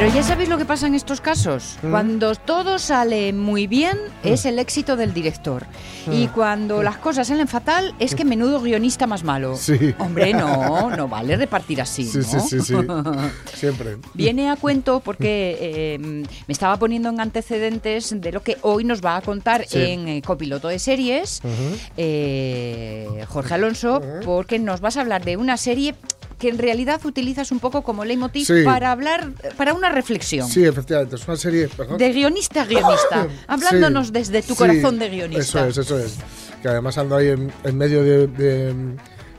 Pero ya sabéis lo que pasa en estos casos. Mm. Cuando todo sale muy bien, es el éxito del director. Y Mm. cuando las cosas salen fatal, es que menudo guionista más malo. Sí. Hombre, no, no vale repartir así. Sí, ¿no? sí, sí, sí. Siempre. Viene a cuento porque eh, me estaba poniendo en antecedentes de lo que hoy nos va a contar Sí. en eh, Copiloto de Series eh, Jorge Alonso, porque nos vas a hablar de una serie que en realidad utilizas un poco como leitmotiv Sí. para hablar, para una reflexión. Sí, efectivamente, es una serie. perdón. De guionista a guionista, hablándonos Sí, desde tu corazón de guionista. Eso es, eso es. Que además ando ahí en, en medio de, de-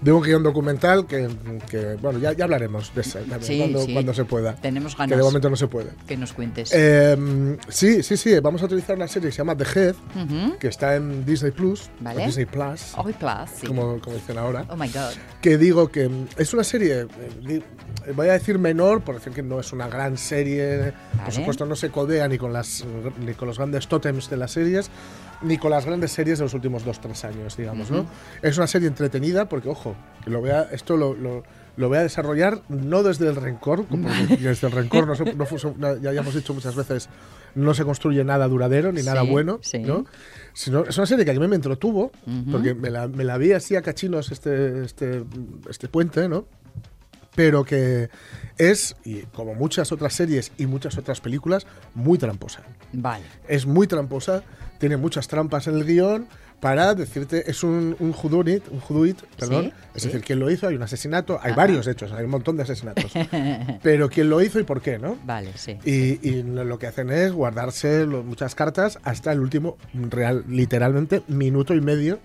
de un guion documental que, que, bueno, ya, ya hablaremos de eso Sí, cuando, sí. cuando se pueda. Tenemos Que de ganas momento no se puede. que nos cuentes. Eh, sí, sí, sí, vamos a utilizar una serie que se llama The Head, Ujú. que está en Disney Plus, Vale. Disney Plus, Hoy Plus, sí. como, como dicen ahora. Oh my God. que digo que mm, es una serie, di- voy a decir menor, por decir que no es una gran serie, Vale. por supuesto no se codea ni con, las, ni con los grandes tótems de las series, ni con las grandes series de los últimos dos, tres años, digamos, ¿no? Es una serie entretenida porque, ojo, lo voy a- esto lo, lo- lo voy a desarrollar no desde el rencor, como desde el rencor no se- no fu- no- ya, ya hemos dicho muchas veces, no se construye nada duradero ni nada Sí, bueno, sí. ¿no? Sino, es una serie que a mí me entretuvo, porque me la, me la vi así a cachinos este, este, este puente, ¿no? Pero que es, y como muchas otras series y muchas otras películas, muy tramposa. Vale. Es muy tramposa, tiene muchas trampas en el guion para decirte, es un, un whodunit, un whodunit, perdón, Sí, es sí. decir, quién lo hizo, hay un asesinato, hay Ajá. varios hechos, hay un montón de asesinatos, pero quién lo hizo y por qué, ¿no? Vale, sí. Y, y lo que hacen es guardarse lo- muchas cartas hasta el último, real, literalmente, minuto y medio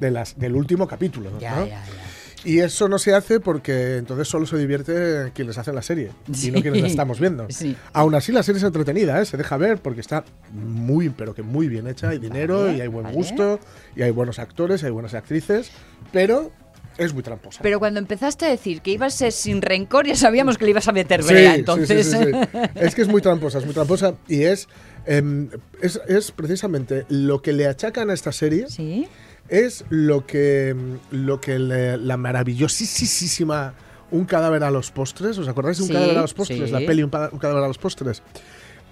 de las, del último capítulo. ya, ¿no? ya, ya. Y eso no se hace porque entonces solo se divierte quienes hacen la serie Sí. y no quienes la estamos viendo. Sí. Aún así, la serie es entretenida, ¿eh? se deja ver porque está muy, pero que muy bien hecha. Hay dinero Vale, y hay buen vale. gusto y hay buenos actores, hay buenas actrices, pero es muy tramposa. Pero cuando empezaste a decir que ibas a ser sin rencor, ya sabíamos que le ibas a meter brea, sí, entonces. sí, sí, sí. Es que es muy tramposa, es muy tramposa y es, em, es, es precisamente lo que le achacan a esta serie. Sí. Es lo que, lo que le- la maravillosísima Un cadáver a los postres. ¿Os acordáis de Un Sí, cadáver a los postres? sí. La peli Un, cadáver a los postres.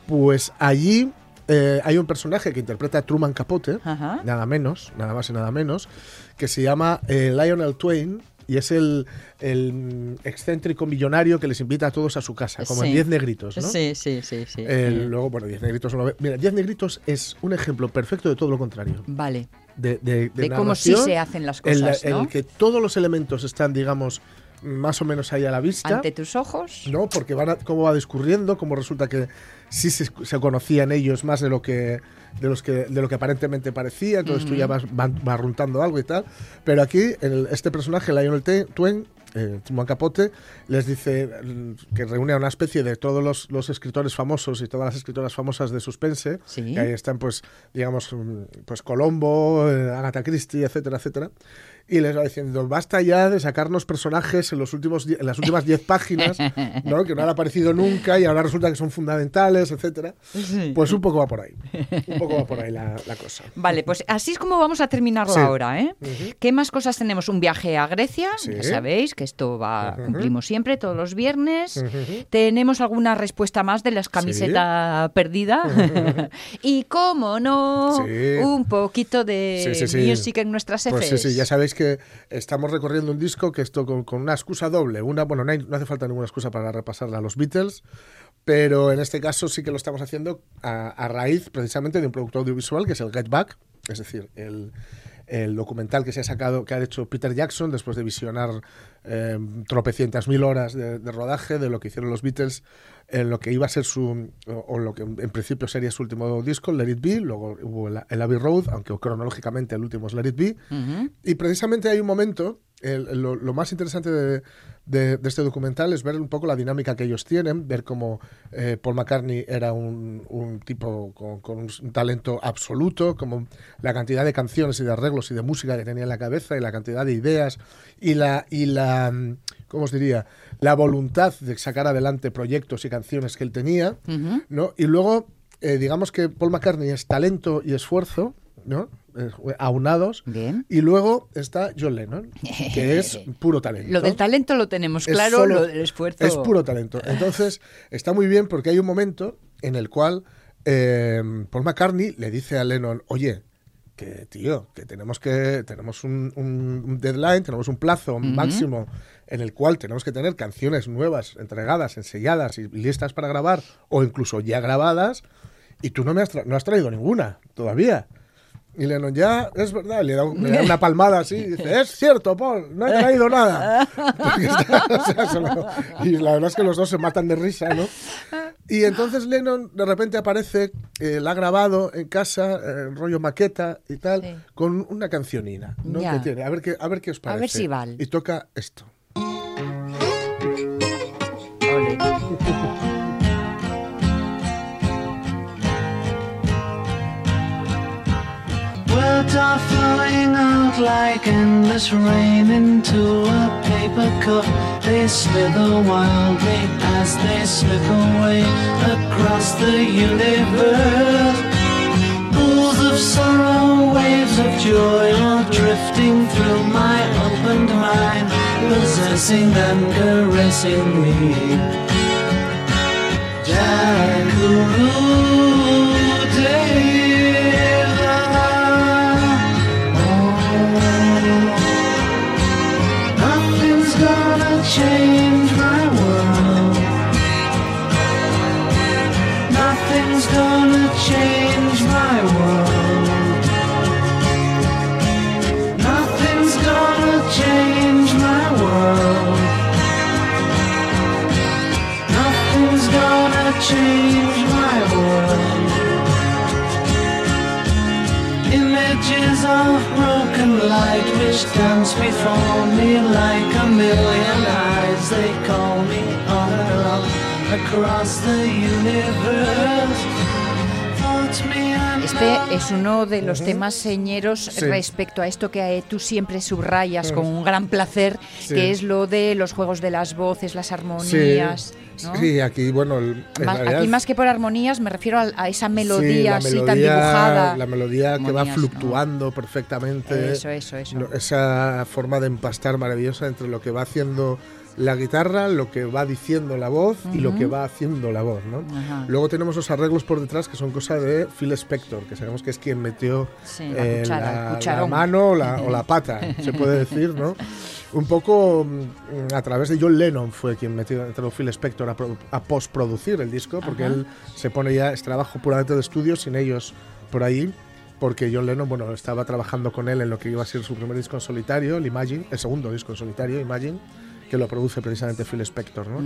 Pues allí eh, hay un personaje que interpreta a Truman Capote, Ajá. nada menos, nada más y nada menos, que se llama eh, Lionel Twain. Y es el, el excéntrico millonario que les invita a todos a su casa, como en Sí. 10 negritos, ¿no? Sí, sí, sí, sí. El- luego, bueno, 10 negritos no lo ve- Mira, 10 negritos es un ejemplo perfecto de todo lo contrario Vale. De, de, De cómo sí se hacen las en la- cosas, en ¿no? el que todos los elementos están, digamos, más o menos ahí a la vista. Ante tus ojos. ¿no? Porque van a- cómo va discurriendo, cómo resulta que sí se, se conocían ellos más de lo que de los que de lo que aparentemente parecía, entonces tú ya vas barruntando algo y tal. Pero aquí el- este personaje, Lionel Twain, eh, Truman Capote, les dice mm, que reúne a una especie de todos los, los escritores famosos y todas las escritoras famosas de suspense. Sí. que ahí están, pues, digamos, mm, pues Colombo, eh, Agatha Christie, etcétera, etcétera. Y les va diciendo, basta ya de sacarnos personajes en, los últimos, en las últimas 10 páginas, ¿no? que no han aparecido nunca y ahora resulta que son fundamentales, etcétera. Pues un poco va por ahí. Un poco va por ahí la, la cosa. Vale, pues así es como vamos a terminarlo Sí. ahora, ¿eh? ¿Qué más cosas tenemos? Un viaje a Grecia, Sí. ya sabéis que esto va, Ujú. cumplimos siempre, todos los viernes. Ujú. Tenemos alguna respuesta más de la camiseta perdida. y cómo no, Sí. un poquito de Sí, sí, sí. music en nuestras Pues sí, sí, ya sabéis que estamos recorriendo un disco que esto con, con una excusa doble. Una, bueno, no, hay- no hace falta ninguna excusa para repasarla a los Beatles, pero en este caso sí que lo estamos haciendo a, a raíz precisamente de un producto audiovisual que es el Get Back, es decir, el, el documental que se ha sacado, que ha hecho Peter Jackson después de visionar eh, tropecientas mil horas de, de rodaje de lo que hicieron los Beatles en lo que iba a ser su, o, o lo que en principio sería su último disco, Let It Be, luego hubo el, el Abbey Road, aunque cronológicamente el último es Let It Be, Ujú. y precisamente hay un momento, el- lo, lo más interesante de, de- de este documental es ver un poco la dinámica que ellos tienen, ver cómo eh, Paul McCartney era un, un tipo con, con un, talento absoluto, como la cantidad de canciones y de arreglos y de música que tenía en la cabeza y la cantidad de ideas y la, y la ¿cómo os diría? La voluntad de sacar adelante proyectos y canciones que él tenía. ¿no? Y luego, eh, digamos que Paul McCartney es talento y esfuerzo, ¿no? Eh, aunados. Bien. Y luego está John Lennon, que es puro talento. Lo del talento lo tenemos claro, solo- lo del esfuerzo. Es puro talento. Entonces, está muy bien porque hay un momento en el cual eh, Paul McCartney le dice a Lennon, oye, que tío, que tenemos que tenemos un, un- un deadline, tenemos un plazo máximo en el cual tenemos que tener canciones nuevas, entregadas, enseñadas y listas para grabar, o incluso ya grabadas, y tú no me has, tra- no has traído ninguna todavía. Y Lennon, ya, es verdad, le da, le da una palmada así y dice, es cierto, Paul, no he traído nada. Porque está- o sea, solo- y la verdad es que los dos se matan de risa, ¿no? Y entonces Lennon de repente aparece, eh, la ha grabado en casa, eh, rollo maqueta y tal, Sí. con una cancionina, ¿no? Que tiene. A ver qué, a ver qué os A parece. ver si vale. Y toca esto. Words are flowing out like endless rain into a paper cup. They slither wildly as they slip away across the universe. Pools of sorrow, waves of joy are drifting through my opened mind, possessing and caressing me. Nothing's change my world. Images of broken light which dance before me like a million eyes. They call me on and on across the universe. Este es uno de los temas señeros Sí. respecto a esto que eh, tú siempre subrayas con un gran placer, Sí. que es lo de los juegos de las voces, las armonías. ¿No? sí, aquí, bueno, el- Más- realidad- aquí más que por armonías me refiero a, a esa Sí, melodía así tan melodía- dibujada. La melodía que va Armonías, ¿no? fluctuando perfectamente. Eso, eso, eso. Esa forma de empastar maravillosa entre lo que va haciendo la guitarra, lo que va diciendo la voz y lo que va haciendo la voz, ¿no? Luego tenemos los arreglos por detrás que son cosa de Phil Spector, que sabemos que es quien metió Sí, la eh, cuchara, el la, la cucharón. mano o la, o la pata, se puede decir, ¿no? Un poco mm, a través de John Lennon fue quien metió entró Phil Spector a, pro- a postproducir el disco, porque Ajá. él se pone ya, es trabajo puramente de estudio, sin ellos por ahí, porque John Lennon, bueno, estaba trabajando con él en lo que iba a ser su primer disco en solitario, el Imagine, el segundo disco en solitario, Imagine, que lo produce precisamente Phil Spector, ¿no?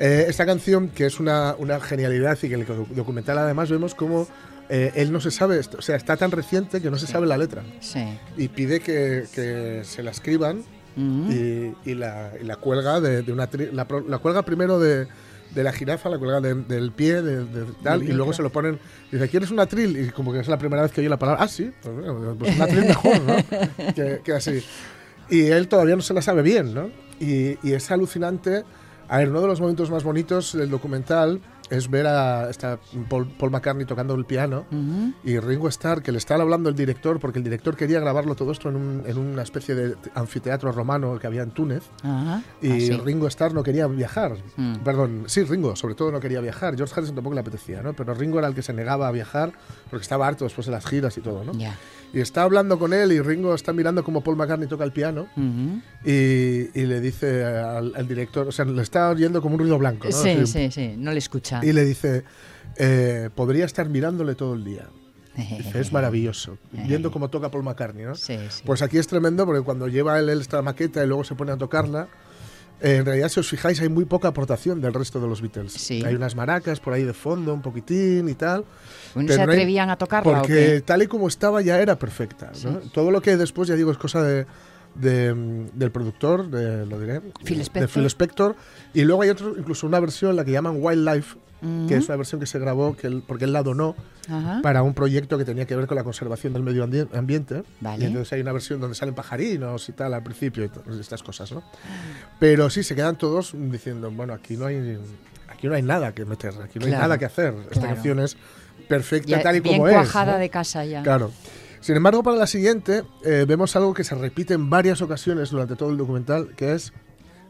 Eh, esta canción, que es una, una genialidad y que en el docu- documental además vemos cómo eh, él no se sabe, esto- o sea, está tan reciente que no se sabe la letra Sí. y pide que, que se la escriban Ujú. y, y la, y la cuelga de, de una tri- la, la cuelga primero de, de la jirafa, la cuelga de- del pie, de, de tal, y luego se lo ponen, dice, ¿quieres una tril? Y como que es la primera vez que oye la palabra, ah, sí, pues, bueno, pues una tril mejor, ¿no? que, que así. Y él todavía no se la sabe bien, ¿no? Y, y es alucinante. A ver, uno de los momentos más bonitos del documental es ver a esta Paul, Paul McCartney tocando el piano Ujú. y Ringo Starr, que le estaba hablando el director, porque el director quería grabarlo todo esto en, un- en una especie de anfiteatro romano que había en Túnez, Ajá. y Así. Ringo Starr no quería viajar. Mm. Perdón, sí, Ringo, sobre todo no quería viajar. George Harrison tampoco le apetecía, ¿no? Pero Ringo era el que se negaba a viajar porque estaba harto después de las giras y todo, ¿no? Ya. Y está hablando con él y Ringo está mirando como Paul McCartney toca el piano y, y le dice al, al director, o sea, le está oyendo como un ruido blanco, ¿no? Sí, Así, sí, sí, no le escucha. Y le dice, eh, podría estar mirándole todo el día. Es maravilloso, viendo cómo toca Paul McCartney, ¿no? Sí, sí. Pues aquí es tremendo porque cuando lleva él esta maqueta y luego se pone a tocarla, en realidad, si os fijáis, hay muy poca aportación del resto de los Beatles. Sí. Hay unas maracas por ahí de fondo, un poquitín y tal. Bueno, pero ¿Se no hay- atrevían a tocarla o Porque tal y como estaba ya era perfecta. ¿no? Todo lo que después, ya digo, es cosa de, de, del productor, de, lo diré, Phil de. Phil Spector. Y luego hay otro, incluso una versión, la que llaman Wildlife, que es una versión que se grabó que él- porque él la donó para un proyecto que tenía que ver con la conservación del medio ambi- ambiente. Vale. Y entonces hay una versión donde salen pajarinos y tal al principio, y to- estas cosas, ¿no? Pero sí, se quedan todos diciendo, bueno, aquí no hay, aquí no hay nada que meter, aquí no hay Claro, nada que hacer. Esta claro. canción es perfecta Ya tal y bien como es. cuajada ¿no? de casa ya. Claro. Sin embargo, para la siguiente eh, vemos algo que se repite en varias ocasiones durante todo el documental, que es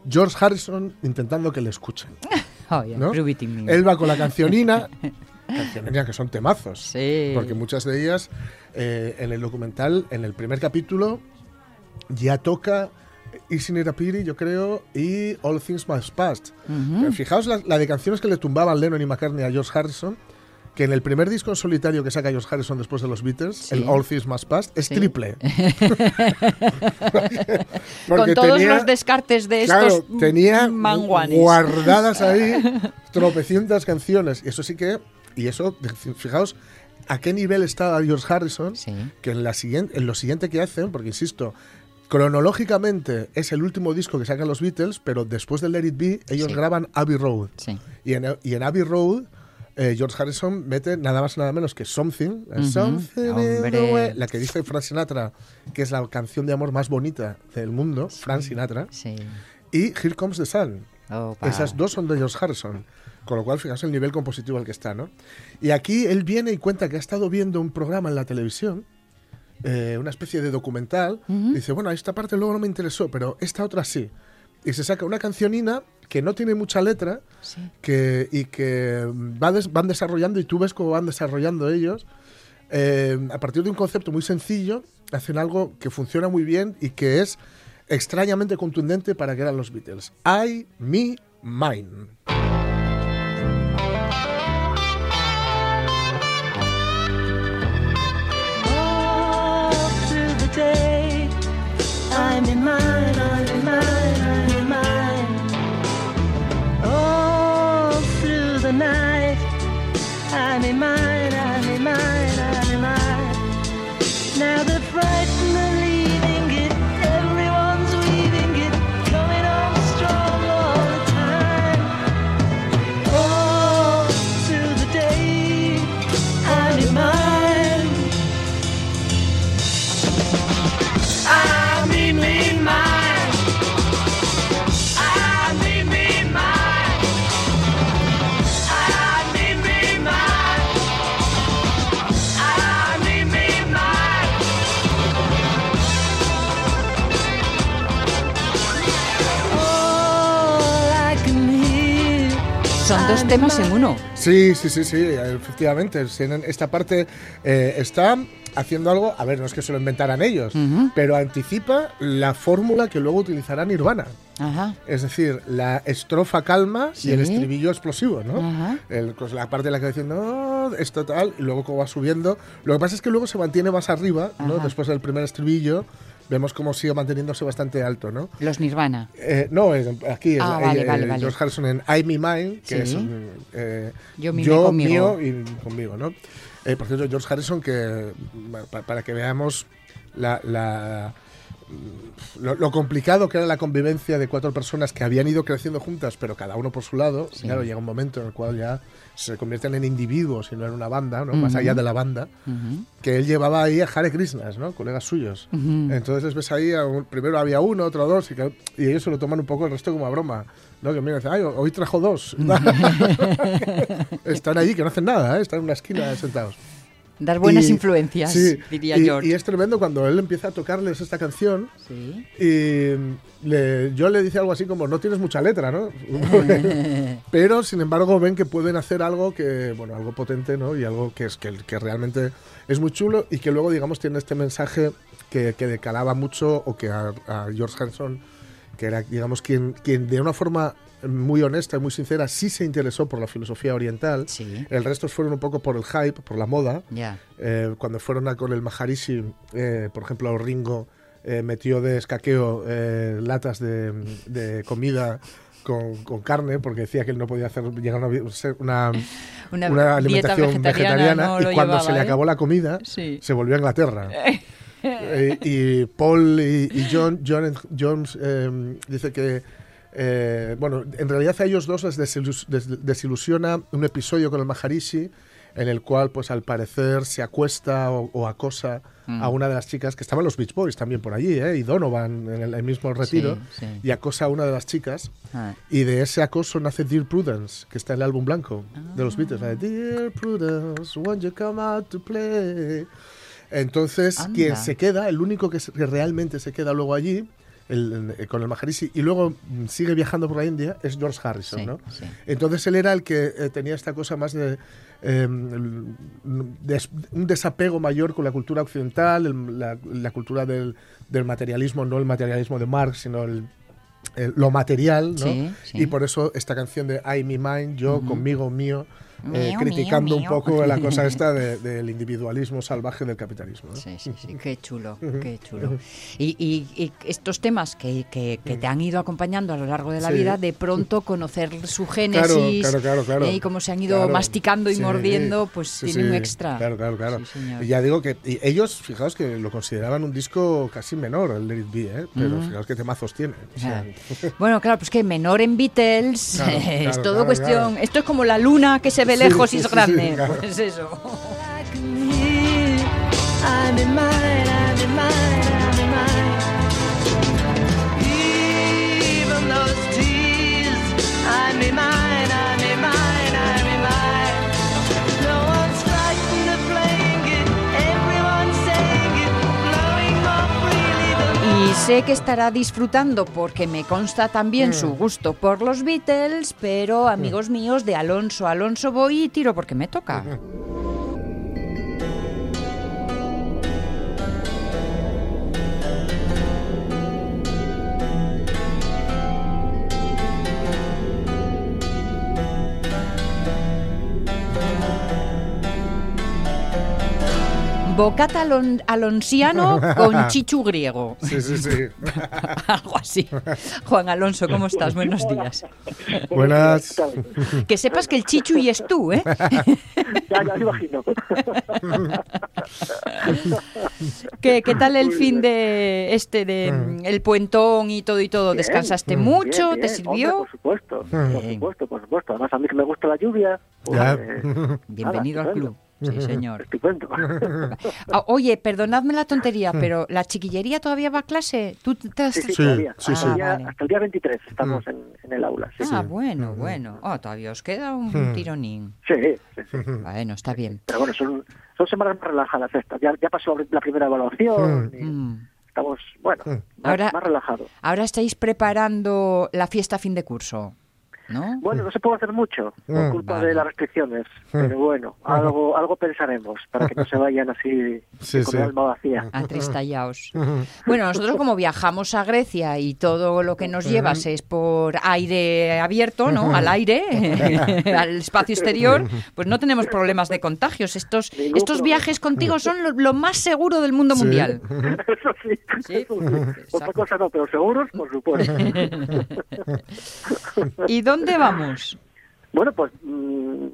George Harrison intentando que le escuchen. Oh, yeah, ¿no? Él va con la cancionina, cancionina que son temazos, Sí. porque muchas de ellas eh, en el documental, en el primer capítulo, ya toca a Pity, yo creo, y All Things Must Pass. Ujú. Fijaos la, la de canciones que le tumbaban Lennon y McCartney a George Harrison, que en el primer disco en solitario que saca George Harrison después de los Beatles, Sí. el All Things Must Pass, es Sí. triple. Con todos los descartes de Claro, estos tenía manguanes. guardadas ahí tropecientas canciones. Y eso sí que, y eso, fijaos a qué nivel estaba George Harrison, Sí. que en, la siguiente, en lo siguiente que hacen, porque insisto, cronológicamente es el último disco que sacan los Beatles, pero después de Let It Be, ellos Sí. graban Abbey Road. Sí. Y en, y en Abbey Road, eh, George Harrison mete nada más nada menos que Something, eh, Ujú. Something in the way, la que dice Frank Sinatra, que es la canción de amor más bonita del mundo, Frank Sinatra, Sí. y Here Comes the Sun. Opa. Esas dos son de George Harrison. Con lo cual, fijaos el nivel compositivo al que está, ¿no? Y aquí él viene y cuenta que ha estado viendo un programa en la televisión, eh, una especie de documental. y dice, bueno, esta parte luego no me interesó, pero esta otra sí. Y se saca una cancionina que no tiene mucha letra Sí. que, y que va des- van desarrollando y tú ves cómo van desarrollando ellos. eh, a partir de un concepto muy sencillo, hacen algo que funciona muy bien y que es extrañamente contundente para que eran los Beatles. I, me, mine. Temas en uno. Sí, sí, sí, sí, efectivamente. Esta parte eh, está haciendo algo, a ver, no es que se lo inventaran ellos, pero anticipa la fórmula que luego utilizará Nirvana. Ajá. Es decir, la estrofa calma y el Sí. estribillo explosivo, ¿no? Ajá. El- pues la parte en la que dicen, no, esto tal, y luego como va subiendo. Lo que pasa es que luego se mantiene más arriba, ¿no? Ajá. Después del primer estribillo, vemos cómo sigue manteniéndose bastante alto, ¿no? Los Nirvana. Eh, no, aquí es Ah, eh, vale, eh, vale, vale. George Harrison en I Me Mine, que Sí. es eh, Yo, mi, conmigo. mío y conmigo, ¿no? Por cierto, George Harrison, que pa- para que veamos la, la- lo, lo complicado que era la convivencia de cuatro personas que habían ido creciendo juntas, pero cada uno por su lado, Sí. claro, llega un momento en el cual ya se convierten en individuos y no en una banda, ¿no? Más allá de la banda, que él llevaba ahí a Hare Krishnas, ¿no? Colegas suyos. Ujú. Entonces les ves ahí, a un- primero había uno, otro dos, y, que- y ellos se lo toman un poco el resto como a broma. ¿no? Que mira, dicen, ay, hoy trajo dos. Están allí, que no hacen nada, ¿eh? están en una esquina sentados. Dar buenas Y- influencias, sí, diría y, George. y es tremendo cuando él empieza a tocarles esta canción Sí. y le, yo le dice algo así como, no tienes mucha letra, ¿no? Pero, sin embargo, ven que pueden hacer algo que, bueno, algo potente, ¿no? Y algo que, es, que, que realmente es muy chulo y que luego, digamos, tiene este mensaje que, que decalaba mucho o que a, a George Harrison, que era, digamos, quien, quien de una forma muy honesta y muy sincera sí se interesó por la filosofía oriental. Sí. El resto fueron un poco por el hype, por la moda. Ya. Eh, cuando fueron a con el Maharishi, eh, por ejemplo, Ringo eh, metió de escaqueo eh, latas de, de comida con, con carne porque decía que él no podía hacer llegar a una, una, Una, alimentación vegetariana, no y cuando se le acabó la comida Sí. se volvió a Inglaterra. Eh, y Paul y, y John, John Jones eh, dice que eh, bueno, en realidad a ellos dos les desilus- des- desilusiona un episodio con el Maharishi en el cual, pues al parecer, se acuesta o, o acosa Mm. a una de las chicas, que estaban los Beach Boys también por allí, ¿eh? y Donovan en el, el mismo retiro, Sí, sí. y acosa a una de las chicas, Ah. y de ese acoso nace Dear Prudence, que está en el álbum blanco de los Beatles. de, Dear Prudence, won't you come out to play? Entonces, Anda. quien se queda, el único que, se- que realmente se queda luego allí, el- eh, con el Maharishi, y luego mm, sigue viajando por la India, es George Harrison, Sí, ¿no? sí. Entonces él era el que eh, tenía esta cosa más de, eh, el- des- un desapego mayor con la cultura occidental, el- la, la cultura del, del materialismo, no el materialismo de Marx, sino el, el- lo material, ¿no? Sí, sí. Y por eso esta canción de I, me, mine, yo, conmigo, mío, eh, criticando un poco la cosa esta de- del individualismo salvaje del capitalismo. ¿no? Sí, sí, sí, qué chulo, qué chulo. Y, y- y estos temas que, que- que te han ido acompañando a lo largo de la Sí. vida, de pronto conocer su génesis claro, claro, claro. eh, y cómo se han ido masticando y Sí, mordiendo, pues tiene un extra. Claro, claro, claro. Y ya digo que y ellos, fijaos que lo consideraban un disco casi menor, el Let It Be, ¿eh? pero fijaos qué temazos tiene. O sea, Bueno, claro, pues que menor en Beatles es todo cuestión. Esto es como la luna que se ve Sí, lejos y es grande. Pues eso. Sé que estará disfrutando porque me consta también Mm. su gusto por los Beatles, pero amigos míos de Alonso, Alonso voy y tiro porque me toca. Bocata alon- alonsiano con chichu griego. sí, sí, sí. Algo así. Juan Alonso, ¿cómo estás? Buenos días. Buenas. Que sepas que el chichu y es tú, ¿eh? Ya, ya me imagino. ¿Qué, qué tal el Muy fin bien. de este, de mm, el puentón y todo y todo? ¿Descansaste mm, mucho? Bien, ¿Te bien, sirvió? hombre, por supuesto, por Bien. supuesto, por supuesto. Además, a mí que me gusta la lluvia. pues, Ya. eh, Bienvenido nada, al club. Sí, señor. Estupendo. Ah, oye, perdonadme la tontería, pero ¿la chiquillería todavía va a clase? ¿Tú te has- Sí, sí, Sí, todavía. sí, hasta, sí. el día, Ah, vale. hasta el día 23 estamos en, en el aula. Sí, Ah, bueno, bueno. Oh, todavía os queda un Hmm. tironín. sí, sí, sí. Bueno, está bien. Pero bueno, son, son semanas más relajadas estas. Ya, ya pasó la primera evaluación y Mm. estamos, bueno, más, Ahora- más relajados. Ahora estáis preparando la fiesta a fin de curso, ¿no? Bueno, no se puede hacer mucho por Mm, culpa vale. de las restricciones, pero bueno, algo algo pensaremos para que no se vayan así Sí, con sí. el alma vacía. Atristallaos. Bueno, nosotros como viajamos a Grecia y todo lo que nos llevas es por aire abierto, ¿no? Al aire, al espacio exterior, pues no tenemos problemas de contagios. Estos, Ningún estos problema. viajes contigo son lo, lo más seguro del mundo Sí. mundial. Eso sí, Sí, eso sí. Otra cosa no, pero seguros, por supuesto. ¿Y dónde vamos? Bueno, pues mm,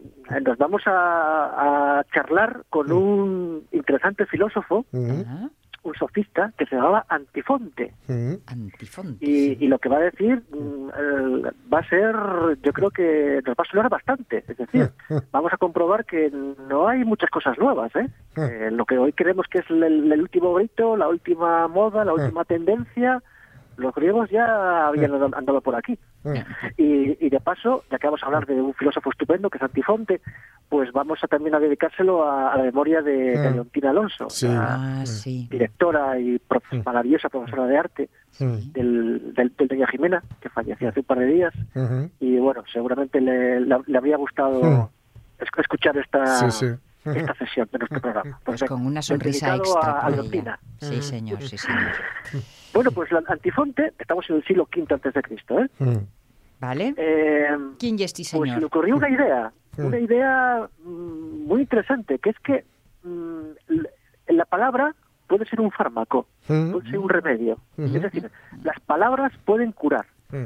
nos vamos a, a charlar con un interesante filósofo, Ah, un sofista, que se llamaba Antifonte. Antifonte. Y, y lo que va a decir mm, el- va a ser, yo creo que nos va a sonar bastante. Es decir, vamos a comprobar que no hay muchas cosas nuevas. ¿eh? Eh, lo que hoy creemos que es el, el último grito, la última moda, la última tendencia, los griegos ya habían andado por aquí. Y, y de paso, ya que vamos a hablar de un filósofo estupendo que es Antifonte, pues vamos a también a dedicárselo a, a la memoria de, de Mm. Leontina Alonso, Sí. la Ah, sí. directora y prof- Mm. maravillosa profesora de arte Mm. del, del, del Doña Jimena, que falleció hace un par de días. Y bueno, seguramente le, le, le habría gustado Mm. es- escuchar esta, Sí, sí. Ujú. esta sesión de nuestro programa. Pues venga, con una sonrisa extra a- a. Sí, señor, sí, señor. Bueno, pues la Antifonte, estamos en el siglo V antes de Cristo, ¿eh? Mm. ¿Vale? Eh, ¿Quién y este pues se le señor? ocurrió una idea, Mm. una idea mm, muy interesante, que es que mm, la palabra puede ser un fármaco, Mm. puede ser un remedio. Ujú. Es decir, las palabras pueden curar. Mm.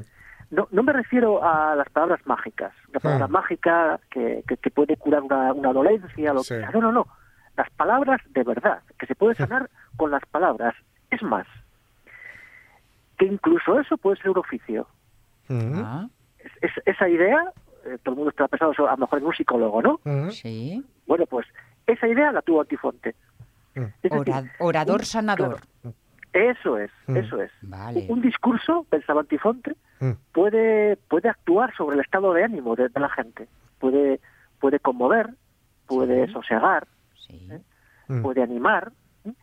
No, no me refiero a las palabras mágicas, la palabra Ah. mágica que, que, que puede curar una, una dolencia, lo Sí. que sea. No, no, no. Las palabras de verdad, que se puede sanar con las palabras. Es más, que incluso eso puede ser un oficio. Mm. Ah, Es- es- esa idea, eh, todo el mundo está pensando a lo mejor en un psicólogo, ¿no? Mm. sí. Bueno, pues esa idea la tuvo Antifonte. Mm. Es decir, Ora- orador un- sanador. claro, eso es, eso es. Vale. Un discurso, pensaba Antifonte, puede, puede actuar sobre el estado de ánimo de, de la gente. Puede, puede conmover, puede Sí. sosegar, Sí. Mm. puede animar. ¿eh?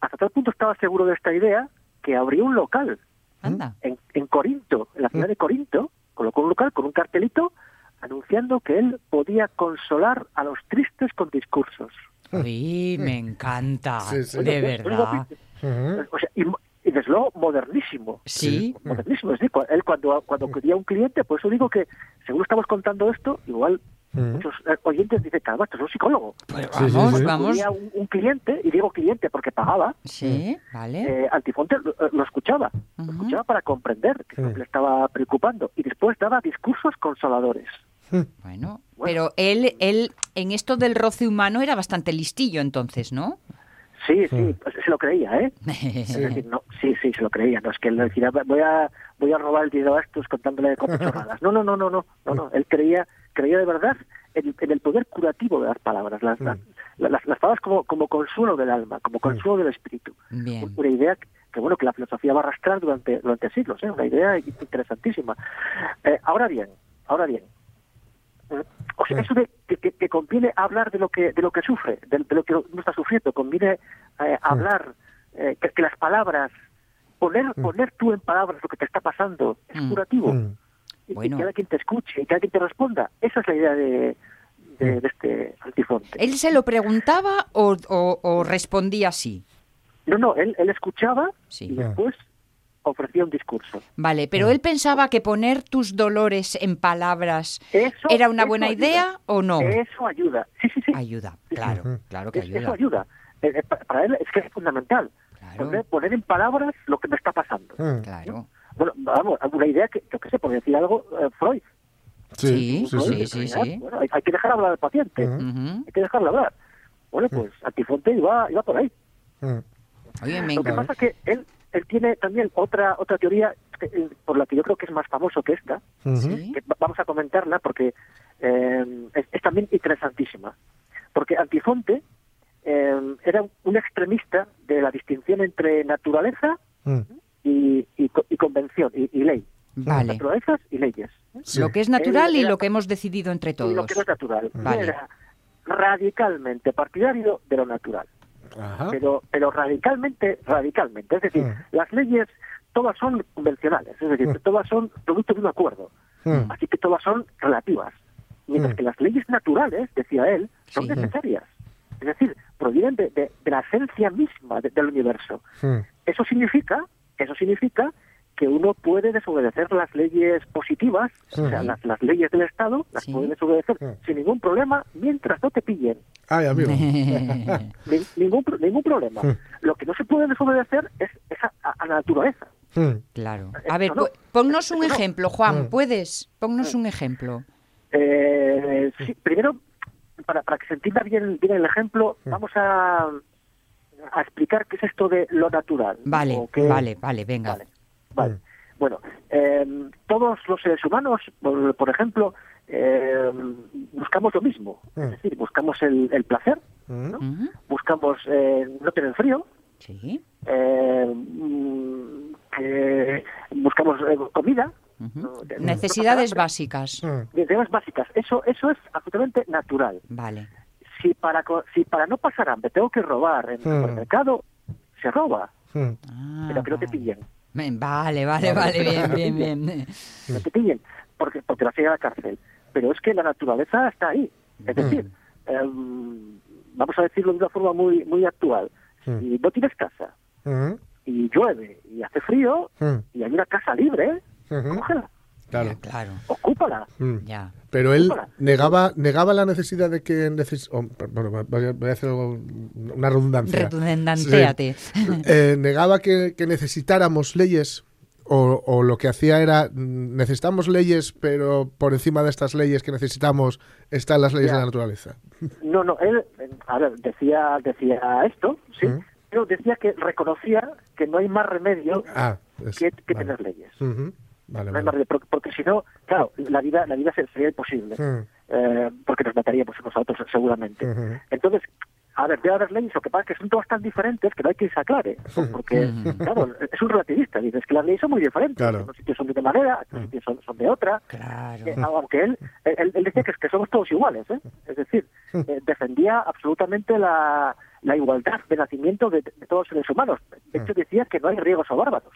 Hasta tal punto estaba seguro de esta idea que abrió un local Anda. en, en Corinto, en la ciudad Mm. de Corinto, colocó un local con un cartelito anunciando que él podía consolar a los tristes con discursos. Uy, me encanta. Sí, sí. De verdad. Mm. O sea, y, y desde luego modernísimo. Sí. Modernísimo. Es decir, él cuando, cuando quería un cliente, por eso digo que, según estamos contando esto, igual Mm. Muchos eh, oyentes dicen, caramba, esto es un psicólogo. Pues Sí, sí, vamos, sí. vamos. Un, un cliente, y digo cliente porque pagaba, Sí, vale. eh, Antifonte lo, lo escuchaba. Lo Ujú. escuchaba para comprender que le estaba preocupando. Y después daba discursos consoladores. Bueno, Bueno. pero él, él en esto del roce humano era bastante listillo entonces, ¿no? Sí, sí, pues se lo creía, ¿eh? Es decir, no, sí, sí, se lo creía. No es que él decía, voy a, voy a robar el dinero a estos contándole como chorradas. No, no, no, no, no, no, no. Él creía, creía de verdad en, en el poder curativo de las palabras, las, las, las- las palabras como, como consuelo del alma, como consuelo del espíritu. Bien. Una idea que, que, bueno, que la filosofía va a arrastrar durante, durante siglos, ¿eh? Una idea interesantísima. Eh, ahora bien, ahora bien. eh, O sea, Sí. eso de que, que- que conviene hablar de lo que de lo que sufre, de, de lo que uno está sufriendo, conviene eh, hablar eh, que, que las palabras poner poner tú en palabras lo que te está pasando es Mm. curativo Mm. Y, Bueno. que alguien te escuche y que alguien te responda. Esa es la idea de, de, de este antifonte. ¿Él se lo preguntaba o, o- o respondía así? No, no, él, él escuchaba Sí. y después ofrecía un discurso. Vale, pero él pensaba que poner tus dolores en palabras Eso, era una buena ayuda. idea o no. Eso ayuda. Sí, sí, sí. Ayuda, Sí, sí. claro, claro que Es- Eso ayuda. ayuda. Eh, eh, pa- para él es que es fundamental. Claro, Poner, poner en palabras lo que me está pasando. Mm. claro. Bueno, vamos, una idea que, yo qué sé, por decir algo, eh, Freud. Sí, sí, sí, Freud, sí, en sí. realidad, Bueno, hay, hay que dejar hablar al paciente. Hay que dejarlo hablar. Bueno, pues Antifonte iba, iba por ahí. Oye, me Lo que pasa es que él, él tiene también otra otra teoría eh, por la que yo creo que es más famoso que esta, que vamos a comentarla porque eh, es, es también interesantísima. Porque Antifonte eh, era un extremista de la distinción entre naturaleza. Y, y, co- y convención y, y ley. Vale. Naturalezas y leyes. Sí. Lo que es natural y lo que hemos decidido entre Y todos. lo que no es natural. Vale. Era radicalmente partidario de lo natural. Ajá. pero pero radicalmente radicalmente es decir Mm. las leyes todas son convencionales es decir Mm. todas son producto de un acuerdo Mm. así que todas son relativas mientras Mm. que las leyes naturales decía él son Sí. necesarias es decir provienen de, de- de la esencia misma de- del universo Mm. eso significa eso significa que uno puede desobedecer las leyes positivas, o sea, las, las leyes del Estado, las Sí. puede desobedecer sin ningún problema mientras no te pillen. Ay, amigo. Ni- ningún, ningún problema. Lo que no se puede desobedecer es, es a, a- la naturaleza. Claro. Eso A ver, no. po- ponnos un Eso no. ejemplo, Juan. ¿puedes? Ponnos un ejemplo. Eh, sí, primero, para, para que se entienda bien, bien el ejemplo, vamos a, a explicar qué es esto de lo natural. Vale, vale, vale, venga. Vale, vale. Mm. Bueno, eh, todos los seres humanos, por, por ejemplo, eh, buscamos lo mismo. Mm. Es decir, buscamos el, el placer, Mm. Buscamos eh, no tener frío, Sí. eh, que buscamos eh, comida. Necesidades básicas. Necesidades básicas. Eso, eso es absolutamente natural. Vale. Si para, co- si para no pasar hambre tengo que robar en el Mm. supermercado, se roba, Mm. Ah, pero que no te pillen. Vale, vale, vale, bien, bien, bien. no te pillen, porque, porque vas a ir a la cárcel. Pero es que la naturaleza está ahí. Es decir, em, vamos a decirlo de una forma muy muy actual. Si no tienes casa y llueve y hace frío y hay una casa libre, cógela, Claro. Ya, claro, ocúpala. Mm. ya. Pero él negaba, negaba la necesidad de que neces oh, bueno, voy a, voy a hacer una redundancia. Redundantéate. Sí. Eh, negaba que, que necesitáramos leyes o, o lo que hacía era mm, necesitamos leyes, pero por encima de estas leyes que necesitamos están las leyes Ya. de la naturaleza. No, no, él, a ver, decía, decía esto, sí, Mm. pero decía que reconocía que no hay más remedio Ah, es- que, que vale. tener leyes. Ujú. Vale, No hay vale. más remedio, porque, porque si no, claro, la vida, la vida se- sería imposible, Mm, eh, porque nos mataríamos unos a otros seguramente. Entonces, a ver, debe haber leyes, lo que pasa es que son todas tan diferentes que no hay que se aclare, porque, claro, es un relativista, dices que las leyes son muy diferentes, Claro. unos sitios son de una manera, otros Mm. sitios son, son de otra, Claro. eh, aunque él, él, él decía que, que somos todos iguales, ¿eh? es decir, eh, defendía absolutamente la, la igualdad de nacimiento de, de todos los seres humanos. De hecho, decía que no hay riegos o bárbaros.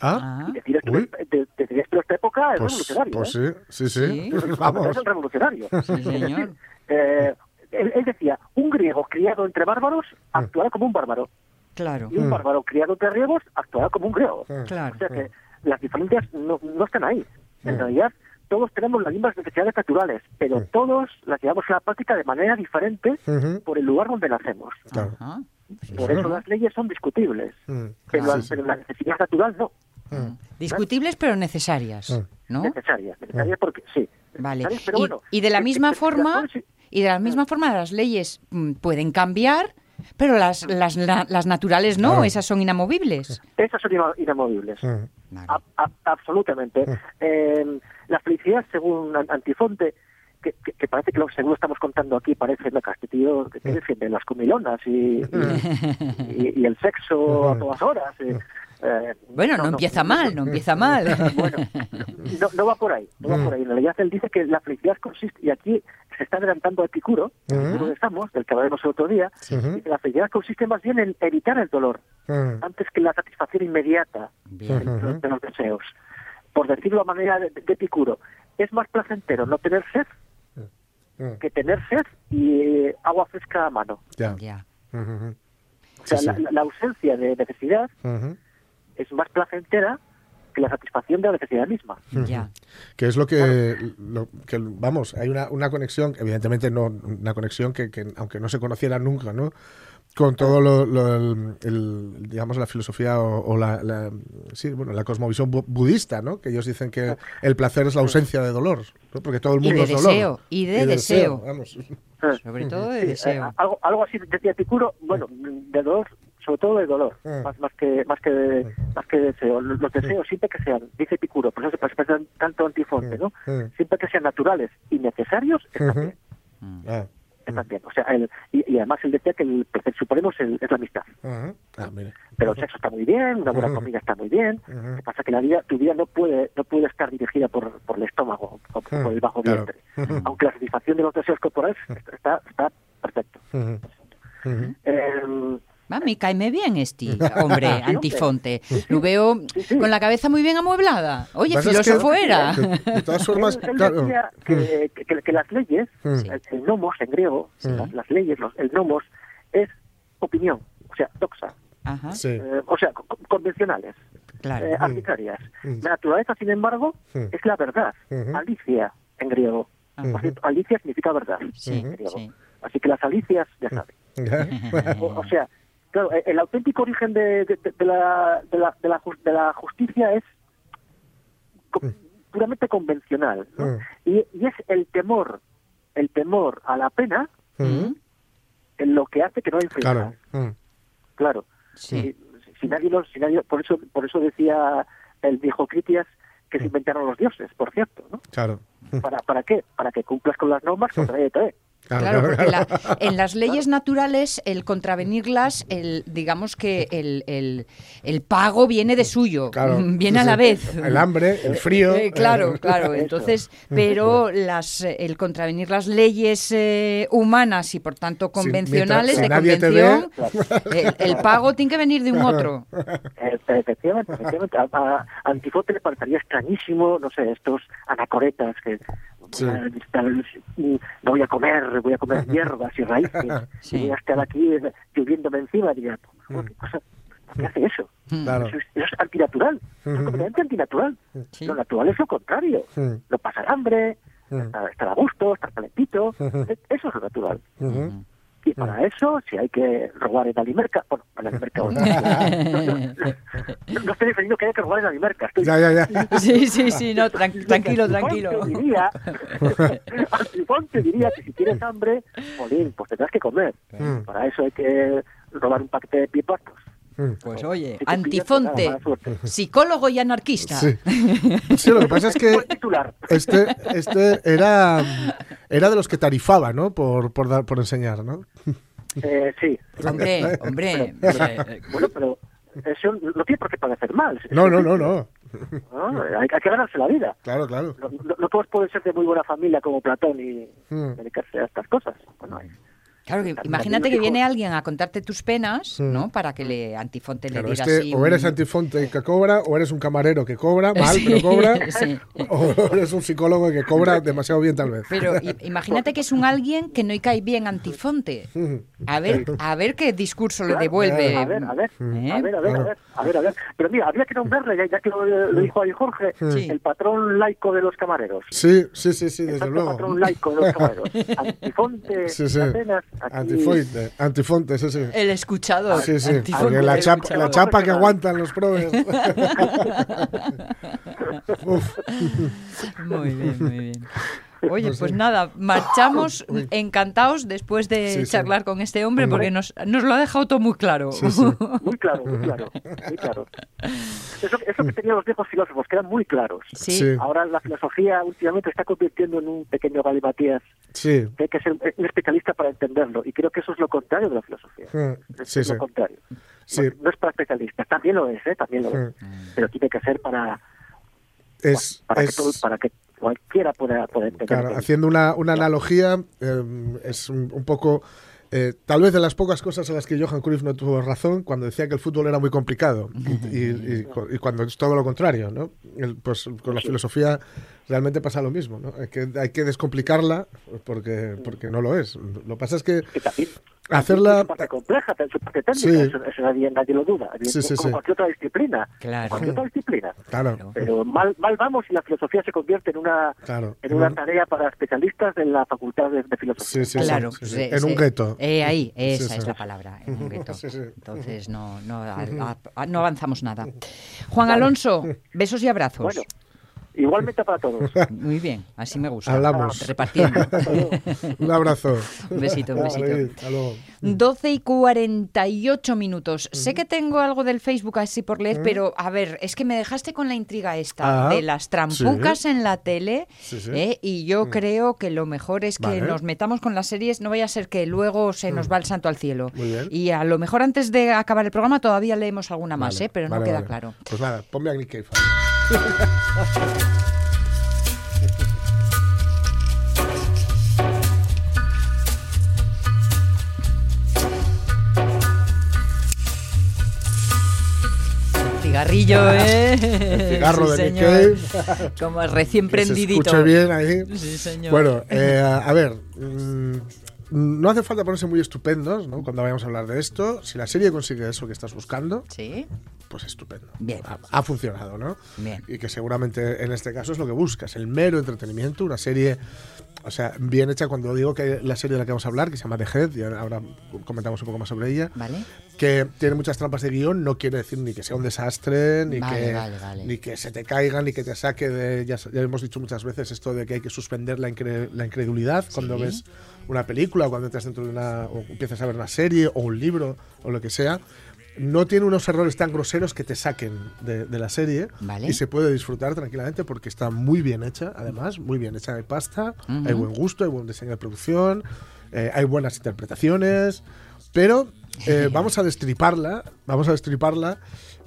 Ah, Ah, Y decir esto, Uy. de, esto en esta época es pues, revolucionario. pues ¿eh? sí, sí, sí. Sí. Vamos. Es revolucionario. sí, señor. Eh, él, él decía, un griego criado entre bárbaros actuará como un bárbaro. Claro, Y un Mm. bárbaro criado entre griegos actuará como un griego. Mm. claro. O sea que las diferencias no, no están ahí. En Mm. realidad, todos tenemos las mismas necesidades naturales, pero Mm. todos las llevamos a la práctica de manera diferente por el lugar donde nacemos. Claro. Ajá. Por eso las leyes son discutibles, Mm. pero, pero la necesidad natural no. Mm. Discutibles pero necesarias, Mm. ¿no? Necesaria. Necesaria porque sí. Vale. Necesarias, pero Y, bueno, y de la misma que- forma, que- y de la misma forma las leyes mm, pueden cambiar, pero las, las, la- las naturales no, esas son inamovibles. Esas son ina- inamovibles. Mm. A- a- absolutamente. Eh, la felicidad, según An- Antifonte, que, que- que parece que lo que según estamos contando aquí parece lo que este tío que, que defiende las comilonas y, y, y- y el sexo a todas horas. eh, eh, Bueno, no, empieza mal, no empieza mal. Bueno, no, no va por ahí, no va por ahí. En realidad él dice que la felicidad consiste, y aquí se está adelantando a Epicuro, de Samos, del que hablaremos el otro día, Ujú. dice, la felicidad consiste más bien en evitar el dolor, antes que la satisfacción inmediata Bien. de los- de los deseos. Por decirlo a manera de, de Epicuro, es más placentero no tener sed que tener sed y eh, agua fresca a mano. Ya. O sea, Sí, sí. La, la ausencia de necesidad. Es más placentera que la satisfacción de la necesidad misma. Ya. Que es lo que, lo que vamos, hay una, una conexión, evidentemente no una conexión que, que aunque no se conociera nunca, ¿no? Con todo lo, lo- el, el, digamos, la filosofía o, o la, la- sí, bueno, la cosmovisión bu- budista, ¿no? Que ellos dicen que el placer es la ausencia de dolor, ¿no? Porque todo el Y mundo de es dolor. deseo, y de deseo. Vamos. Sobre todo de Sí, deseo. eh, algo, algo así decía Epicuro, bueno, de dolor, sobre todo de dolor, Mm. más, más que más que de, más que de deseo. Los, deseos siempre que sean, dice Epicuro, por eso se parece tanto a antifonte, ¿no? Mm. Siempre que sean naturales y necesarios, están Ujú. bien, Ah, están bien. O sea, el- y, y además él decía que el placer supremo es, el- es la amistad. Ah. Pero el sexo está muy bien, una buena comida está muy bien. Lo que pasa es que la vida, tu vida no puede no puede estar dirigida por, por el estómago o por, el bajo claro. vientre. Aunque la satisfacción de los deseos corporales está, está perfecto. Eh, Va, me caeme bien este hombre, antifonte. Lo veo Sí, sí. con la cabeza muy bien amueblada. Oye, Pasa es que- filósofo era. que- de todas formas, claro. decía que, que- que las leyes, Mm. el, nomos en griego, las, las leyes, los, el nomos, es opinión, o sea, doxa, Ajá, Sí. eh, o sea, co- convencionales, claro. eh, arbitrarias. Mm. La naturaleza, sin embargo, Mm. es la verdad, alicia en griego. Alicia significa verdad Sí, en griego. sí. Así que las alicias, ya saben. O, o sea, claro, el, el auténtico origen de, de- de- la, de, la, de, la, de la justicia es co- puramente convencional. ¿no? Mm. Y, y es el temor, el temor a la pena en lo que hace que no hay Claro. Mm. Claro. Sí. Si, si nadie los, si nadie, por eso, por eso decía el viejo Critias que se inventaron los dioses, por cierto, ¿no? Claro. ¿Para, ¿Para qué? Para que cumplas con las normas contra ETE. Claro, porque la- en las leyes naturales, el contravenirlas, el, digamos que el, el- el pago viene de suyo, Claro, mm, viene a la vez. El hambre, el frío. Eh, claro, eh, claro. Entonces, pero las, eh, el contravenir las leyes eh, humanas y por tanto convencionales mientras- si de nadie te ve- convención, el, el pago tiene que venir de un otro. Eh, Efectivamente, efectivamente. A, a Antifote le parecería extrañísimo, no sé, estos anacoretas que Sí. voy a estar, mm, no voy a comer, voy a comer hierbas y raíces, Sí. y voy a estar aquí eh, lloviéndome encima, diría, "Oh, ¿qué, cosa, ¿por qué hace eso? Claro. Eso, es, eso es antinatural, es completamente antinatural. Lo natural es lo contrario, Mm. no pasar hambre, Mm. estar, estar a gusto, estar calentito, eso es lo natural. Y para eso, si hay que robar en Alimerca, bueno, en Alimerca, no, no, no estoy defendiendo que haya que robar en Alimerca, estoy Ya, ya, ya. Sí, sí, sí, no, tran- tranquilo, tranquilo. Diría, Antifonte diría que si tienes hambre, pues tendrás que comer. Para eso hay que robar un paquete de pipatos. Mm. Pues oye, Antifonte, psicólogo y anarquista. Sí. Sí, lo que pasa es que este, este era, era de los que tarifaba, ¿no? Por, por, dar, por enseñar, ¿no? Eh, sí. Hombre, hombre. eh, Bueno, pero eso no tiene por qué parecer mal. No, no, no, no. ¿no? Hay, hay que ganarse la vida. Claro, claro. No, no- no todos pueden ser de muy buena familia como Platón y Mm. dedicarse a estas cosas. Bueno, hay- Claro, que imagínate que viene alguien a contarte tus penas, ¿no? Para que le Antifonte Claro, le es diga que así. o eres antifonte que cobra, o eres un camarero que cobra, mal, Sí, pero cobra, sí. o eres un psicólogo que cobra demasiado bien tal vez. Pero imagínate que es un alguien que no cae bien Antifonte. A ver, a ver qué discurso le devuelve. A ver, a ver, ¿eh? a ver, a ver, a ver, a ver, a ver. Pero mira, habría que nombrarle, ya, ya que lo, lo dijo ahí Jorge, Sí. el patrón laico de los camareros. Sí, sí, sí, sí, El desde santo luego. patrón laico de los camareros. Antifonte, Sí, sí. Atenas, aquí... Antifonte, antifonte, sí, sí. El escuchador. Sí, sí, porque la el chapa, escuchador. la chapa que aguantan los probes. Uf, Muy bien, muy bien. Oye, pues nada, marchamos encantados después de Sí, sí. charlar con este hombre porque nos, nos lo ha dejado todo muy claro. Sí, sí. Muy claro, muy claro, muy claro. Eso, eso que tenían los viejos filósofos, que eran muy claros. Sí. Sí. Ahora la filosofía últimamente está convirtiendo en un pequeño galimatías sí. que hay que ser un especialista para entenderlo. Y creo que eso es lo contrario de la filosofía. Mm, Es Sí, lo contrario. Sí. No, no es para especialistas, también lo es, ¿eh? También lo es. Pero tiene que ser para, Es, para, es, que, todo- para que cualquiera pueda, pueda entender. Claro, haciendo una, una analogía, eh, es un, un poco, eh, tal vez de las pocas cosas en las que Johan Cruyff no tuvo razón cuando decía que el fútbol era muy complicado y, y- y cu- y cuando es todo lo contrario, ¿no? El- pues con la filosofía realmente pasa lo mismo, ¿no? Hay que, hay que descomplicarla porque, porque no lo es. Lo que pasa es que hacerla- es compleja, en su parte técnica, Sí. eso, eso nadie, nadie lo duda. Sí, sí, como sí. cualquier otra disciplina. Claro. Cualquier otra disciplina. Claro, Pero mal, mal vamos y la filosofía se convierte en una, Claro. en una tarea para especialistas de la facultad de, de filosofía. sí, sí, sí, Claro, sí, sí. en un sí. gueto. Eh, ahí, esa Sí, es sí. la palabra, en un gueto. Sí, sí. Entonces no, no, a- a- no avanzamos nada. Juan Alonso, besos y abrazos. Bueno, igualmente para todos. Muy bien, así me gusta. Hablamos. Repartiendo. Un abrazo. Un besito, un besito. Vale, hasta luego. 12 y 48 minutos. Sé que tengo algo del Facebook así por leer, pero a ver, es que me dejaste con la intriga esta Ah, de las trampucas en la tele Sí, sí. ¿eh? y yo creo que lo mejor es que Vale. nos metamos con las series, no vaya a ser que luego se nos va el santo al cielo. Muy bien. Y a lo mejor antes de acabar el programa todavía leemos alguna más, Vale, ¿eh? pero no queda vale. claro. Pues nada, ponme a Nick Cave. Cigarrillo, ¿eh? El cigarro Sí, de. Cave. Como recién Que se prendidito. escuche bien ahí. Sí, señor. Bueno, eh, a ver, no hace falta ponerse muy estupendos ¿no? cuando vayamos a hablar de esto. Si la serie consigue eso que estás buscando, Sí, pues estupendo. Bien. Ha, ha funcionado, ¿no? Bien. Y que seguramente en este caso es lo que buscas, el mero entretenimiento, una serie, o sea, bien hecha cuando digo que la serie de la que vamos a hablar, que se llama The Head, y ahora comentamos un poco más sobre ella, ¿vale? que tiene muchas trampas de guion, no quiere decir ni que sea un desastre, ni, Vale, que, vale, ni que se te caiga, ni que te saque de... Ya, ya hemos dicho muchas veces esto de que hay que suspender la, incre- la incredulidad cuando ves una película, o cuando entras dentro de una... o empiezas a ver una serie, o un libro, o lo que sea. no tiene unos errores tan groseros que te saquen de, de la serie Vale. y se puede disfrutar tranquilamente porque está muy bien hecha, además, muy bien hecha. Hay pasta, hay buen gusto, hay buen diseño de producción, eh, hay buenas interpretaciones, pero eh, vamos a destriparla, vamos a destriparla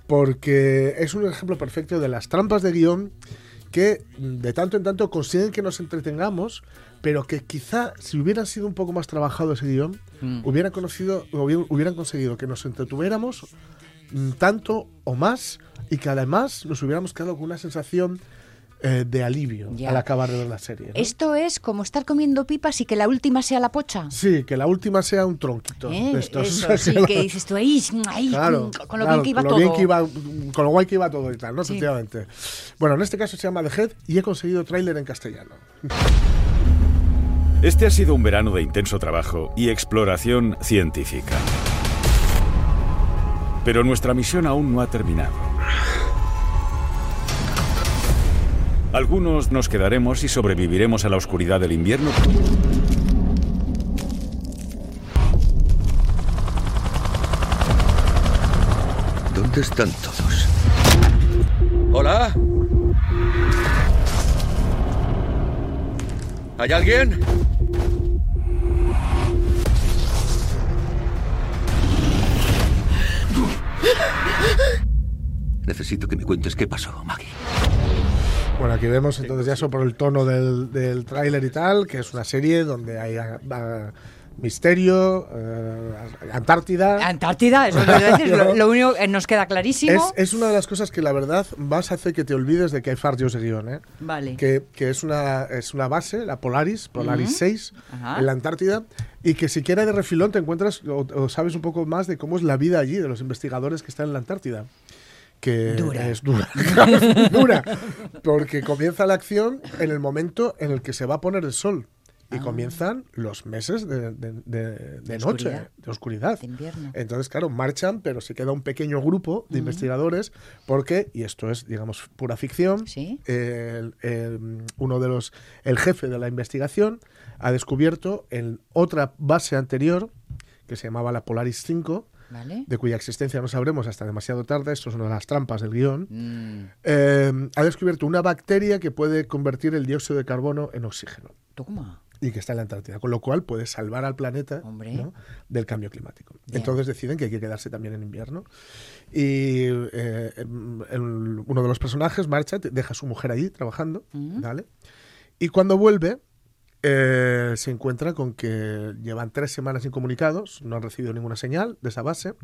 porque es un ejemplo perfecto de las trampas de guion que de tanto en tanto consiguen que nos entretengamos, pero que quizá si hubieran sido un poco más trabajado ese guion, hubieran, conocido, hubi- hubieran conseguido que nos entretuviéramos mm, tanto o más y que además nos hubiéramos quedado con una sensación eh, de alivio Ya. al acabar de ver la serie. ¿no? Esto es como estar comiendo pipas y que la última sea la pocha. Sí, que la última sea un tronquito. ¿Eh? de estos. Eso, sí, que dices tú ahí, ahí, Claro, con lo claro, bien que iba con todo. lo que iba- con lo guay que iba todo y tal, ¿no? Sí. Efectivamente. Bueno, en este caso se llama The Head y he conseguido tráiler en castellano. Este ha sido un verano de intenso trabajo y exploración científica. Pero nuestra misión aún no ha terminado. Algunos nos quedaremos y sobreviviremos a la oscuridad del invierno. ¿Dónde están todos? ¿Hola? ¿Hay alguien? Necesito que me cuentes qué pasó, Maggie. Bueno, aquí vemos entonces ya eso por el tono del, del tráiler y tal, que es una serie donde hay misterio, eh, Antártida. Antártida, eso decir, lo- lo único que nos queda clarísimo. es una de las cosas que la verdad vas a hacer que te olvides de que hay fallos de guion, ¿eh? Vale. que, que es, una, es una base, la Polaris, Polaris 6, Ajá. en la Antártida, y que siquiera de refilón te encuentras o, o sabes un poco más de cómo es la vida allí, de los investigadores que están en la Antártida. Que Dura. es dura. dura. Porque comienza la acción en el momento en el que se va a poner el sol. Y Ah. comienzan los meses de, de- de- de noche, oscuridad. de oscuridad. De invierno. Entonces, claro, marchan, pero se queda un pequeño grupo de investigadores porque, y esto es, digamos, pura ficción, Sí. el- el- uno de los, el jefe de la investigación ha descubierto en otra base anterior, que se llamaba la Polaris 5, Vale. de cuya existencia no sabremos hasta demasiado tarde, esto es una de las trampas del guion, Mm, eh, ha descubierto una bacteria que puede convertir el dióxido de carbono en oxígeno toma. Y que está en la Antártida, con lo cual puede salvar al planeta. ¿no? del cambio climático. Entonces deciden que hay que quedarse también en invierno y eh, em, el- uno de los personajes marcha, deja a su mujer allí trabajando, Ujú. ¿vale? Y cuando vuelve eh, se encuentra con que llevan tres semanas incomunicados, no han recibido ninguna señal de esa base.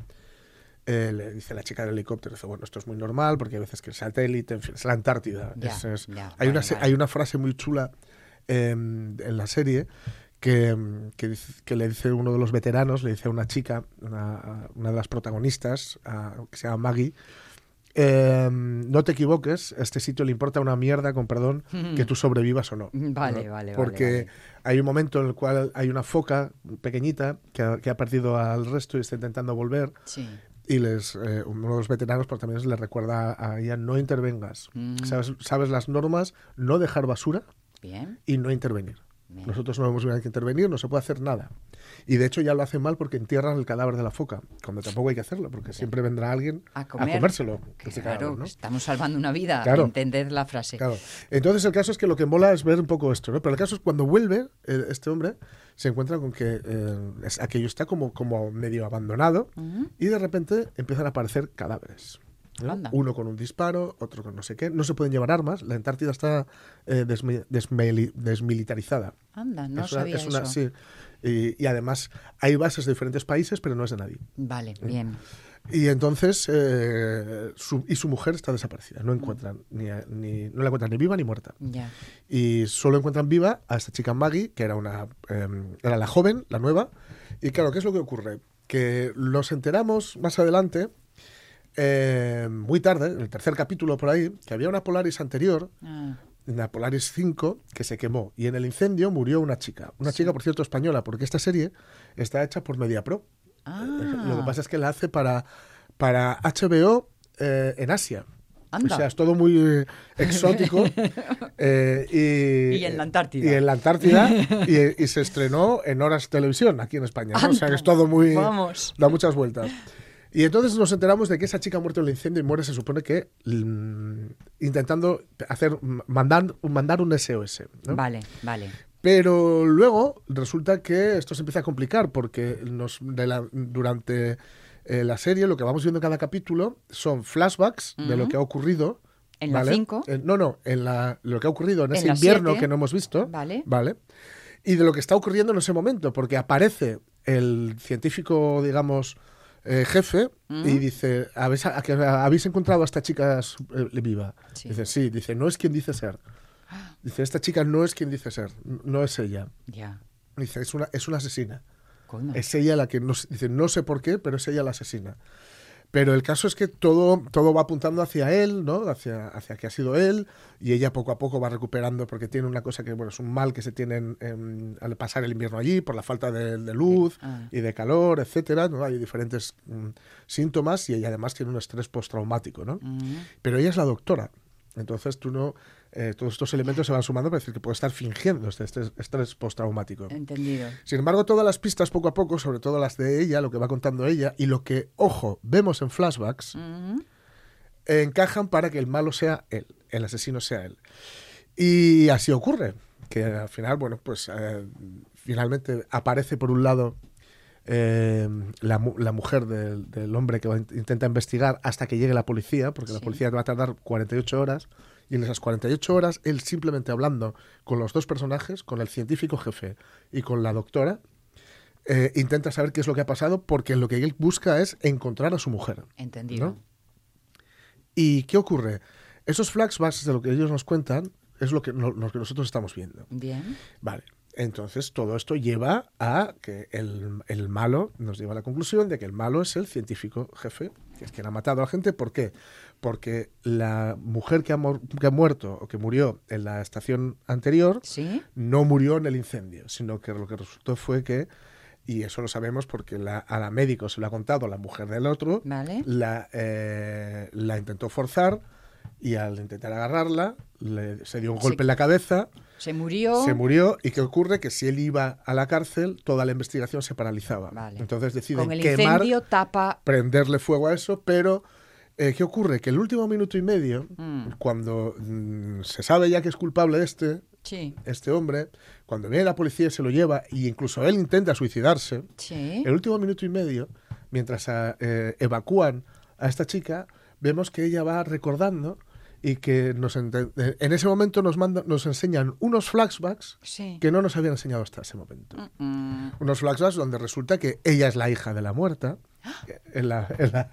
Eh, le dice la chica del helicóptero, dice, bueno, esto es muy normal porque hay veces que el satélite, en fin, es la Antártida. Ya, es- es- ya, hay, una, vale, se- vale. hay una frase muy chula em, en la serie que, em, que, le dice uno de los veteranos, le dice a una chica, una, una de las protagonistas, a- que se llama Maggie, em, no te equivoques, este sitio le importa una mierda, con perdón, que tú sobrevivas o no. Vale, ¿no? vale, vale, Porque vale. hay un momento en el cual hay una foca pequeñita que ha, que ha perdido al resto y está intentando volver Sí. y les eh, uno de los veteranos por también les recuerda a ella no intervengas Mm. sabes sabes las normas no dejar basura Bien. y no intervenir Bien. nosotros no hemos que intervenir no se puede hacer nada y de hecho ya lo hacen mal porque entierran el cadáver de la foca cuando tampoco hay que hacerlo porque siempre vendrá alguien A comer. comérselo ese Claro, cadáver, ¿no? estamos salvando una vida. Claro. La frase. Claro. Entonces el caso es que lo que mola es ver un poco esto, ¿no? Pero el caso es cuando vuelve eh, este hombre se encuentra con que eh, aquello está como, como medio abandonado y de repente empiezan a aparecer cadáveres. Uno con un disparo, otro con no sé qué. No se pueden llevar armas. La Antártida está eh, desmi- desmili- desmilitarizada. Anda, no Es una- sabía es una- eso. sí. Y, y además hay bases de diferentes países, pero no es de nadie. Vale, bien. Y entonces, eh, su, y su mujer está desaparecida. No encuentran ni, a- ni- no la encuentran ni viva ni muerta Ya. y solo encuentran viva a esta chica Maggie, que era una eh, era la joven, la nueva. Y claro, ¿qué es lo que ocurre? Que nos enteramos más adelante, eh, muy tarde, en el tercer capítulo por ahí, que había una Polaris anterior, Ah, una Polaris 5, que se quemó. Y en el incendio murió una chica. Una chica, por cierto, española, porque esta serie está hecha por MediaPro. Ah. Lo que pasa es que la hace para, para HBO eh, en Asia. Anda. O sea, es todo muy eh, exótico. eh, y, Y en la Antártida. Y en la Antártida. y, y se estrenó en Horas Televisión, aquí en España. ¿no? O sea, que es todo muy... Vamos. Da muchas vueltas. Y entonces nos enteramos de que esa chica ha muerto en el incendio y muere, se supone que mm, intentando hacer mandar, mandar un SOS. ¿no? Vale, vale. Pero luego resulta que esto se empieza a complicar porque nos, de la- durante eh, la serie lo que vamos viendo en cada capítulo son flashbacks de lo que ha ocurrido. En la ¿vale? cinco. Eh, no, no, en la, lo que ha ocurrido en, En ese la invierno siete. que no hemos visto. Vale. Vale. Y de lo que está ocurriendo en ese momento, porque aparece el científico, digamos, eh, jefe y dice, ¿Habéis, a- que ¿habéis encontrado a esta chica eh, viva? Sí. Dice, sí, dice, no es quien dice ser. Dice, esta chica no es quien dice ser, no es ella. Ya. Dice, es una, es una asesina. Coño. Es ella la que, no, dice, no sé por qué, pero es ella la asesina. Pero el caso es que todo, todo va apuntando hacia él, ¿no? Hacia, hacia que ha sido él, y ella poco a poco va recuperando, porque tiene una cosa que, bueno, es un mal que se tiene en- en- al pasar el invierno allí, por la falta de, de luz Ah. y de calor, etcétera, ¿no? Hay diferentes mm, síntomas, y ella además tiene un estrés postraumático, ¿no? Mm. Pero ella es la doctora. Entonces tú no. eh, todos estos elementos se van sumando para decir que puede estar fingiendo este estrés, estrés postraumático. Entendido. Sin embargo, todas las pistas poco a poco, sobre todo las de ella, lo que va contando ella y lo que, ojo, vemos en flashbacks, eh, encajan para que el malo sea él, el asesino sea él. Y así ocurre, que al final, bueno, pues eh, finalmente aparece por un lado eh, la, la mujer del, del hombre que va intenta investigar hasta que llegue la policía, porque la policía va a tardar 48 horas, y en esas 48 horas, él simplemente hablando con los dos personajes, con el científico jefe y con la doctora, eh, intenta saber qué es lo que ha pasado, porque lo que él busca es encontrar a su mujer. Entendido. ¿no? ¿Y qué ocurre? Esos flashbacks de lo que ellos nos cuentan es lo que, lo que nosotros estamos viendo. Bien. Vale. Entonces, todo esto lleva a que el, el malo, nos lleva a la conclusión de que el malo es el científico jefe, que es quien ha matado a la gente. ¿Por qué? Porque la mujer que ha, que ha muerto o que murió en la estación anterior Sí. no murió en el incendio, sino que lo que resultó fue que, y eso lo sabemos porque la- a la médico se lo ha contado la mujer del otro, Vale. la, eh, la intentó forzar y al intentar agarrarla le- se dio un golpe en la cabeza, Se murió. se murió y ¿qué ocurre? Que si él iba a la cárcel, toda la investigación se paralizaba. Vale. Entonces deciden Con el quemar, incendio tapa. prenderle fuego a eso, pero eh, ¿qué ocurre? Que el último minuto y medio, Mm. cuando mm, se sabe ya que es culpable este, Sí. este hombre, cuando viene la policía y se lo lleva, y incluso él intenta suicidarse, Sí. el último minuto y medio, mientras eh, evacúan a esta chica, vemos que ella va recordando y que nos ente- en ese momento nos, manda, nos enseñan unos flashbacks Sí. que no nos habían enseñado hasta ese momento. Unos flashbacks donde resulta que ella es la hija de la muerta. En la, en la-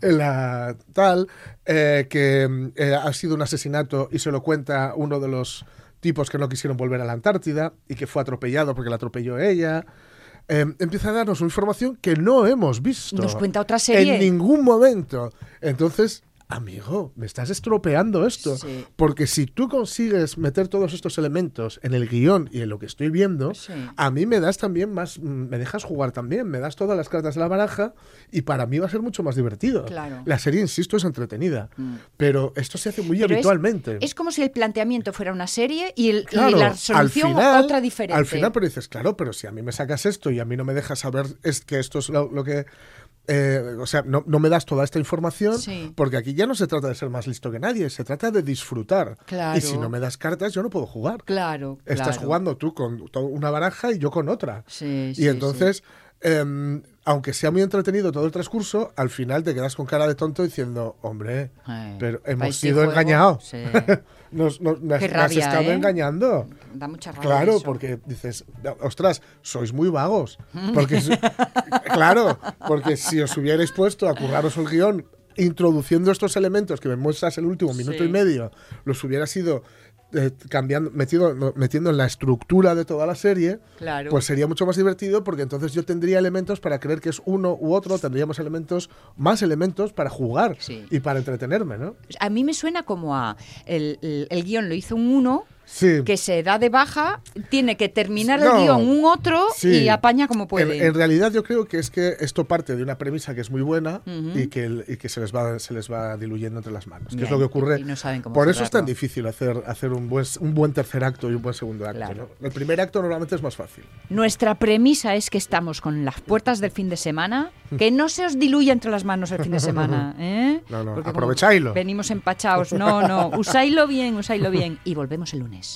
en la tal, eh, que eh, ha sido un asesinato y se lo cuenta uno de los tipos que no quisieron volver a la Antártida y que fue atropellado porque la atropelló ella. Eh, empieza a darnos una información que no hemos visto. Nos cuenta otra serie. En ningún momento. Entonces, amigo, me estás estropeando esto. Sí. Porque si tú consigues meter todos estos elementos en el guion y en lo que estoy viendo, Sí. a mí me das también más, mm, me dejas jugar también, me das todas las cartas de la baraja y para mí va a ser mucho más divertido. Claro. La serie, insisto, es entretenida, Mm. pero esto se hace muy Pero habitualmente. Es, como si el planteamiento fuera una serie y, el, y la solución al final, otra diferente. Al final, pero dices, claro, pero si a mí me sacas esto y a mí no me dejas saber es que esto es lo, lo que... eh, o sea, no, no me das toda esta información, Sí. porque aquí ya no se trata de ser más listo que nadie, se trata de disfrutar. Claro. Y si no me das cartas, yo no puedo jugar. Claro, Estás claro. jugando tú con una baraja y yo con otra. Sí, y sí, entonces, em, aunque sea muy entretenido todo el transcurso, al final te quedas con cara de tonto diciendo, hombre, Ay, pero hemos sido juego, engañados. sí. nos, has- estado ¿eh? engañando. Da mucha rabia Claro, eso. porque dices, ostras, sois muy vagos. Porque, si- claro, porque si os hubierais puesto a curraros el guion introduciendo estos elementos que me muestras el último minuto Sí. y medio, los hubieras ido eh, cambiando, metido, metiendo en la estructura de toda la serie, Claro. pues sería mucho más divertido porque entonces yo tendría elementos para creer que es uno u otro, tendríamos elementos, más elementos para jugar Sí. y para entretenerme, ¿no? A mí me suena como a. El, el- el guion lo hizo un uno. Sí. Que se da de baja, tiene que terminar No. el guion un otro Sí. y apaña como puede. En, en realidad yo creo que es que esto parte de una premisa que es muy buena y, que, el- y que se les va se les va diluyendo entre las manos. Que es lo que ocurre. y no saben cómo Por eso es tan difícil hacer, hacer un, buen, un buen tercer acto y un buen segundo acto. Claro. ¿no? El primer acto normalmente es más fácil. Nuestra premisa es que estamos con las puertas del fin de semana Que no se os diluya entre las manos el fin de semana. ¿eh? No, no, Porque como aprovechadlo. Venimos empachados. No, no. Usáislo bien, usáislo bien. Y volvemos el lunes.